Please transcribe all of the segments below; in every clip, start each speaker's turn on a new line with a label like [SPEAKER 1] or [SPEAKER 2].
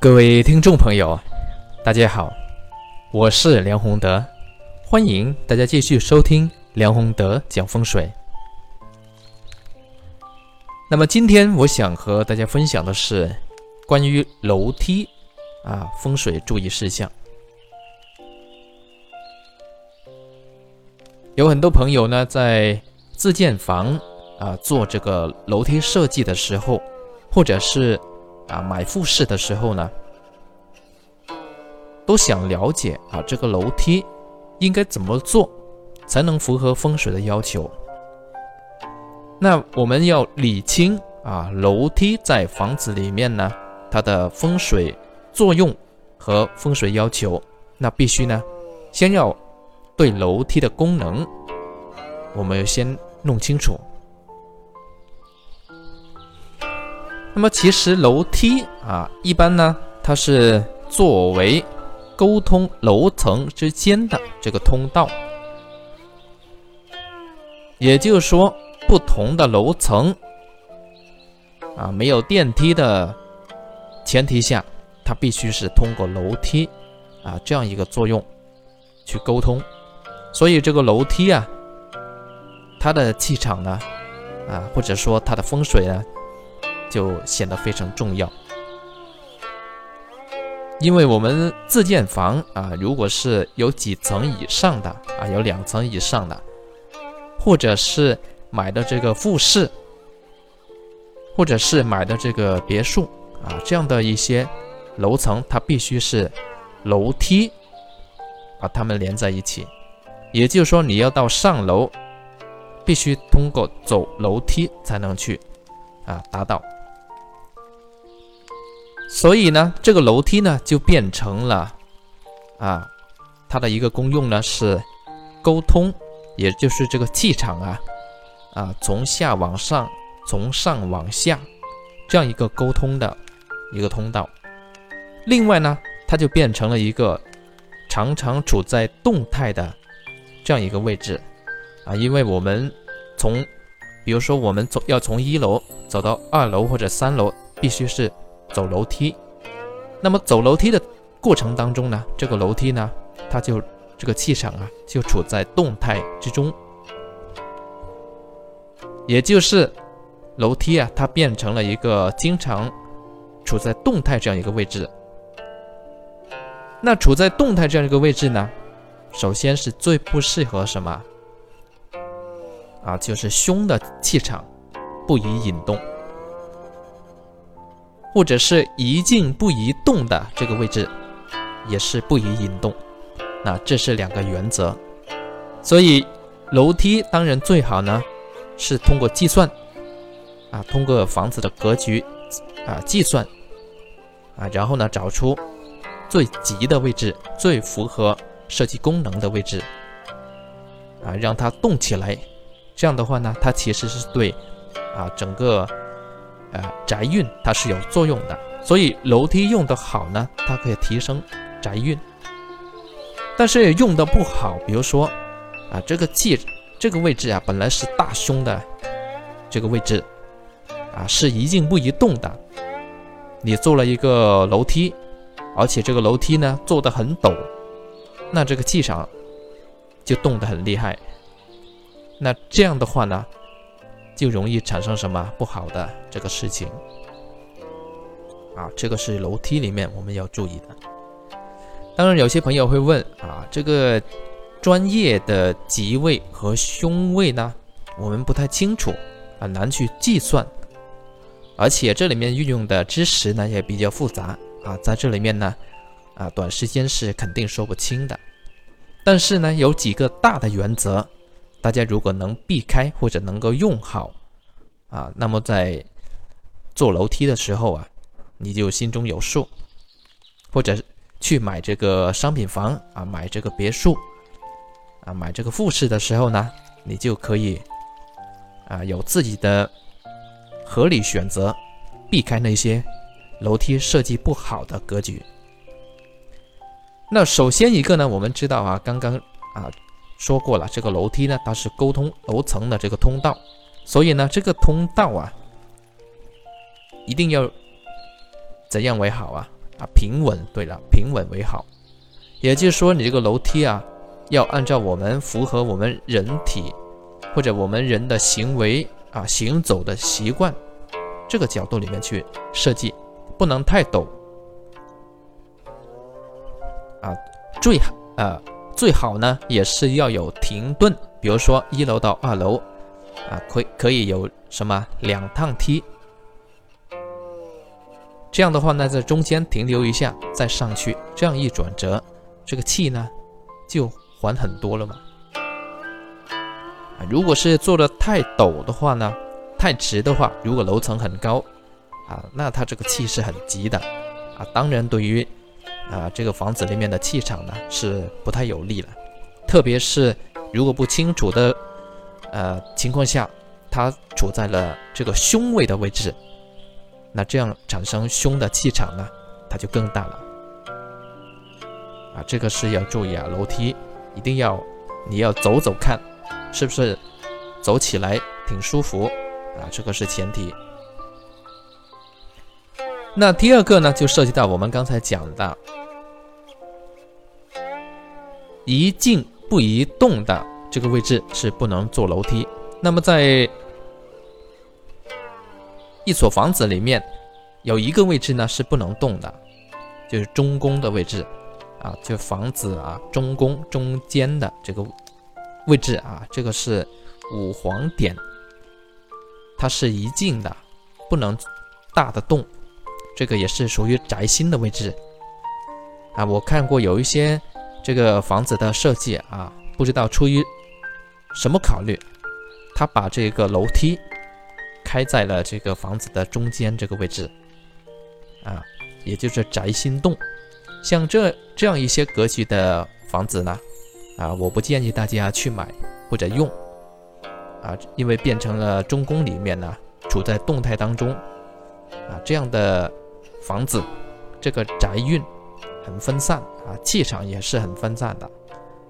[SPEAKER 1] 各位听众朋友，大家好，我是梁宏德，欢迎大家继续收听梁宏德讲风水。那么今天我想和大家分享的是关于楼梯啊风水注意事项。有很多朋友呢在自建房啊做这个楼梯设计的时候，或者是啊买复式的时候呢，都想了解啊这个楼梯应该怎么做才能符合风水的要求。那我们要理清啊楼梯在房子里面呢它的风水作用和风水要求，那必须呢先要对楼梯的功能，我们要先弄清楚。那么其实楼梯啊，一般呢，它是作为沟通楼层之间的这个通道，也就是说，不同的楼层啊，没有电梯的前提下，它必须是通过楼梯啊这样一个作用去沟通，所以这个楼梯啊，它的气场呢，啊，或者说它的风水呢。就显得非常重要，因为我们自建房啊，如果是有几层以上的啊，有两层以上的，或者是买的这个复式，或者是买的这个别墅啊，这样的一些楼层，它必须是楼梯把它们连在一起，也就是说，你要到上楼，必须通过走楼梯才能去啊达到。所以呢，这个楼梯呢就变成了，啊，它的一个功用呢是沟通，也就是这个气场啊，啊，从下往上，从上往下，这样一个沟通的一个通道。另外呢，它就变成了一个常常处在动态的这样一个位置，啊，因为我们从，比如说我们走要从一楼走到二楼或者三楼，必须是。走楼梯，那么走楼梯的过程当中呢，这个楼梯呢，它就这个气场啊，就处在动态之中，也就是楼梯啊，它变成了一个经常处在动态这样一个位置。那处在动态这样一个位置呢，首先是最不适合什么啊？就是凶的气场不宜引动。或者是一静不移动的这个位置，也是不宜引动。那这是两个原则。所以楼梯当然最好呢，是通过计算啊，通过房子的格局啊计算啊，然后呢找出最急的位置，最符合设计功能的位置啊，让它动起来。这样的话呢，它其实是对啊整个。呃，宅运它是有作用的，所以楼梯用的好呢，它可以提升宅运。但是用的不好，比如说啊，这个气这个位置啊，本来是大凶的这个位置啊，是一静不移动的。你做了一个楼梯，而且这个楼梯呢做的很陡，那这个气场就动得很厉害。那这样的话呢？就容易产生什么不好的这个事情啊？这个是楼梯里面我们要注意的。当然，有些朋友会问啊，这个专业的吉位和凶位呢，我们不太清楚，很难去计算，而且这里面运用的知识呢也比较复杂啊，在这里面呢啊，短时间是肯定说不清的。但是呢，有几个大的原则。大家如果能避开或者能够用好，啊，那么在坐楼梯的时候啊，你就心中有数；或者去买这个商品房啊，买这个别墅啊，买这个复式的时候呢，你就可以啊有自己的合理选择，避开那些楼梯设计不好的格局。那首先一个呢，我们知道啊，刚刚啊。说过了，这个楼梯呢，它是沟通楼层的这个通道，所以呢，这个通道啊，一定要怎样为好啊？啊，平稳。对了，平稳为好。也就是说，你这个楼梯啊，要按照我们符合我们人体或者我们人的行为啊行走的习惯这个角度里面去设计，不能太陡啊。最好呃最好呢也是要有停顿，比如说一楼到二楼啊，可可以有什么两趟梯。这样的话呢，在中间停留一下再上去，这样一转折。这个气呢，就缓很多了嘛。啊，如果是做的太陡的话呢，太直的话，如果楼层很高，啊，那它这个气是很急的，啊，当然对于啊这个房子里面的气场呢是不太有利了。特别是如果不清楚的呃情况下，它处在了这个凶位的位置，那这样产生凶的气场呢，它就更大了。啊，这个是要注意啊，楼梯一定要你要走走看，是不是走起来挺舒服啊？这个是前提。那第二个呢，就涉及到我们刚才讲的，一静不移动的这个位置是不能坐楼梯。那么在一所房子里面，有一个位置呢是不能动的，就是中宫的位置。啊，就房子啊，中宫中间的这个位置啊，这个是五黄点，它是一静的，不能大的动，这个也是属于宅心的位置啊。我看过有一些这个房子的设计啊，不知道出于什么考虑，他把这个楼梯开在了这个房子的中间这个位置啊，也就是宅心洞。像这这样一些格局的房子呢，啊，我不建议大家去买或者用，啊，因为变成了中宫里面呢，处在动态当中，啊，这样的房子，这个宅运很分散啊，气场也是很分散的，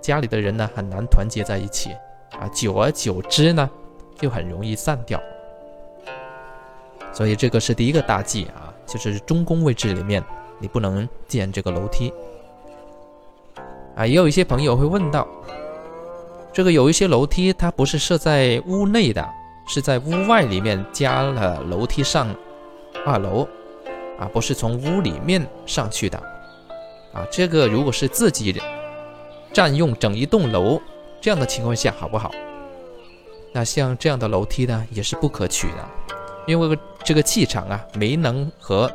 [SPEAKER 1] 家里的人呢很难团结在一起，啊，久而久之呢，就很容易散掉，所以这个是第一个大忌啊，就是中宫位置里面。你不能建这个楼梯啊！也有一些朋友会问到，这个有一些楼梯它不是设在屋内的，是在屋外里面加了楼梯上二楼啊，不是从屋里面上去的啊。这个如果是自己占用整一栋楼这样的情况下，好不好？那像这样的楼梯呢，也是不可取的，因为这个气场啊没能和。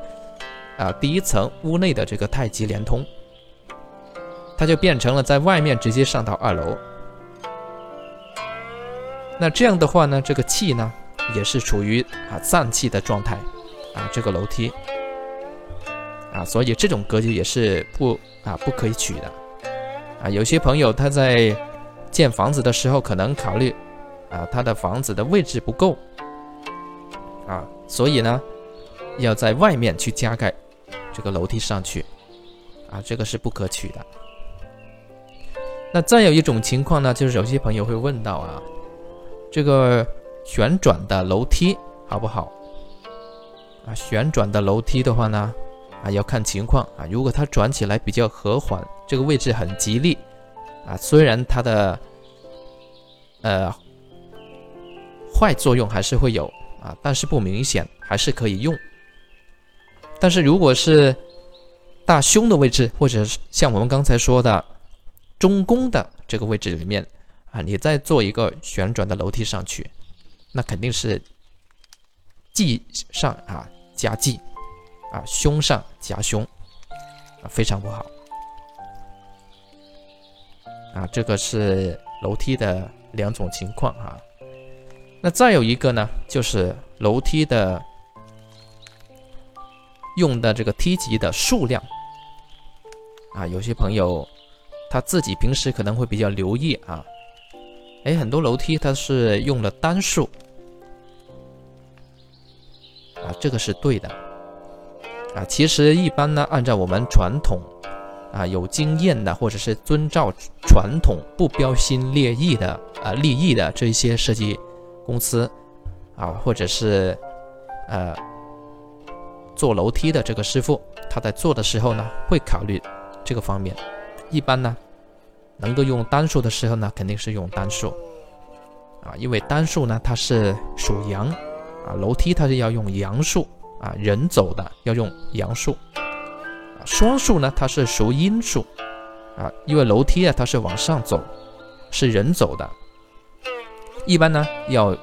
[SPEAKER 1] 啊，第一层屋内的这个太极连通，它就变成了在外面直接上到二楼。那这样的话呢，这个气呢也是处于啊散气的状态啊，这个楼梯啊，所以这种格局也是不啊不可以取的啊。有些朋友他在建房子的时候可能考虑啊他的房子的位置不够啊，所以呢要在外面去加盖。这个楼梯上去，啊，这个是不可取的。那再有一种情况呢，就是有些朋友会问到啊，这个旋转的楼梯好不好？啊，旋转的楼梯的话呢，啊，要看情况啊。如果它转起来比较和缓，这个位置很吉利，啊，虽然它的呃坏作用还是会有啊，但是不明显，还是可以用。但是如果是大胸的位置，或者是像我们刚才说的中宫的这个位置里面啊，你再做一个旋转的楼梯上去，那肯定是忌上啊夹忌啊，胸上夹胸啊，非常不好啊。这个是楼梯的两种情况哈。那再有一个呢，就是楼梯的。用的这个梯级的数量啊，有些朋友他自己平时可能会比较留意啊，哎，很多楼梯它是用了单数啊，这个是对的啊。其实一般呢，按照我们传统啊有经验的，或者是遵照传统不标新立异的啊立异的这些设计公司啊，或者是呃。做楼梯的这个师傅，他在做的时候呢，会考虑这个方面。一般呢，能够用单数的时候呢，肯定是用单数啊，因为单数呢它是属阳啊，楼梯它是要用阳数啊，人走的要用阳数，双数呢它是属阴数啊，因为楼梯啊它是往上走，是人走的，一般呢要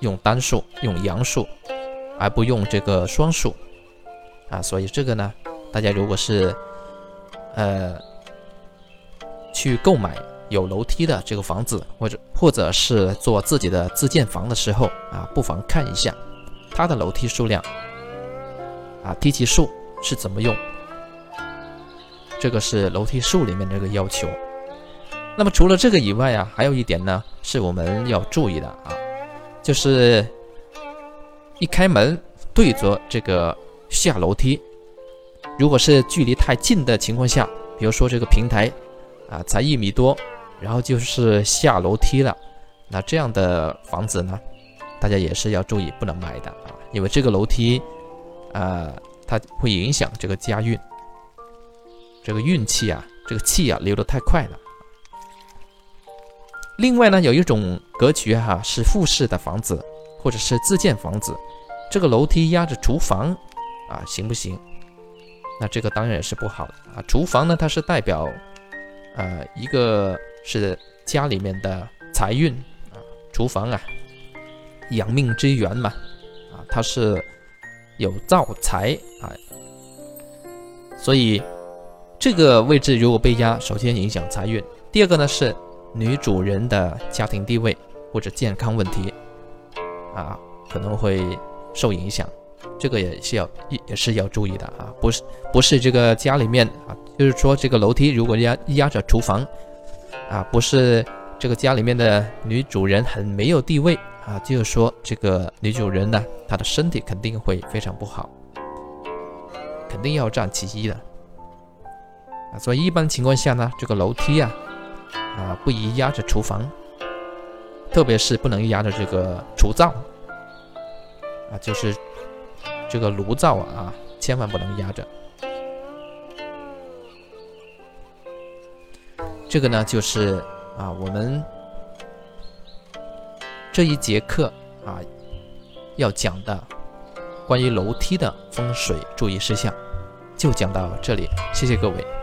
[SPEAKER 1] 用单数，用阳数，而不用这个双数啊，所以这个呢，大家如果是呃。去购买有楼梯的这个房子，或者或者是做自己的自建房的时候啊，不妨看一下它的楼梯数量啊，梯级数是怎么用。这个是楼梯数里面这个要求。那么除了这个以外啊，还有一点呢，是我们要注意的啊，就是一开门对着这个下楼梯，如果是距离太近的情况下，比如说这个平台。啊，才一米多，然后就是下楼梯了。那这样的房子呢，大家也是要注意，不能买的啊，因为这个楼梯，呃，它会影响这个家运，这个运气啊，这个气啊流得太快了。另外呢，有一种格局哈，是复式的房子或者是自建房子，这个楼梯压着厨房啊，行不行？那这个当然也是不好的啊。厨房呢，它是代表。呃，一个是家里面的财运啊，厨房啊，养命之源嘛，啊，它是有造财啊，所以这个位置如果被压，首先影响财运，第二个呢是女主人的家庭地位或者健康问题啊，可能会受影响，这个也是要也是要注意的啊，不是不是这个家里面啊。就是说，这个楼梯如果压压着厨房，啊，不是这个家里面的女主人很没有地位啊，就是说这个女主人呢，她的身体肯定会非常不好，肯定要占其一的啊。所以一般情况下呢，这个楼梯啊，啊，不宜压着厨房，特别是不能压着这个厨灶啊，就是这个炉灶啊，千万不能压着。这个呢，就是啊，我们这一节课啊要讲的关于楼梯的风水注意事项，就讲到这里，谢谢各位。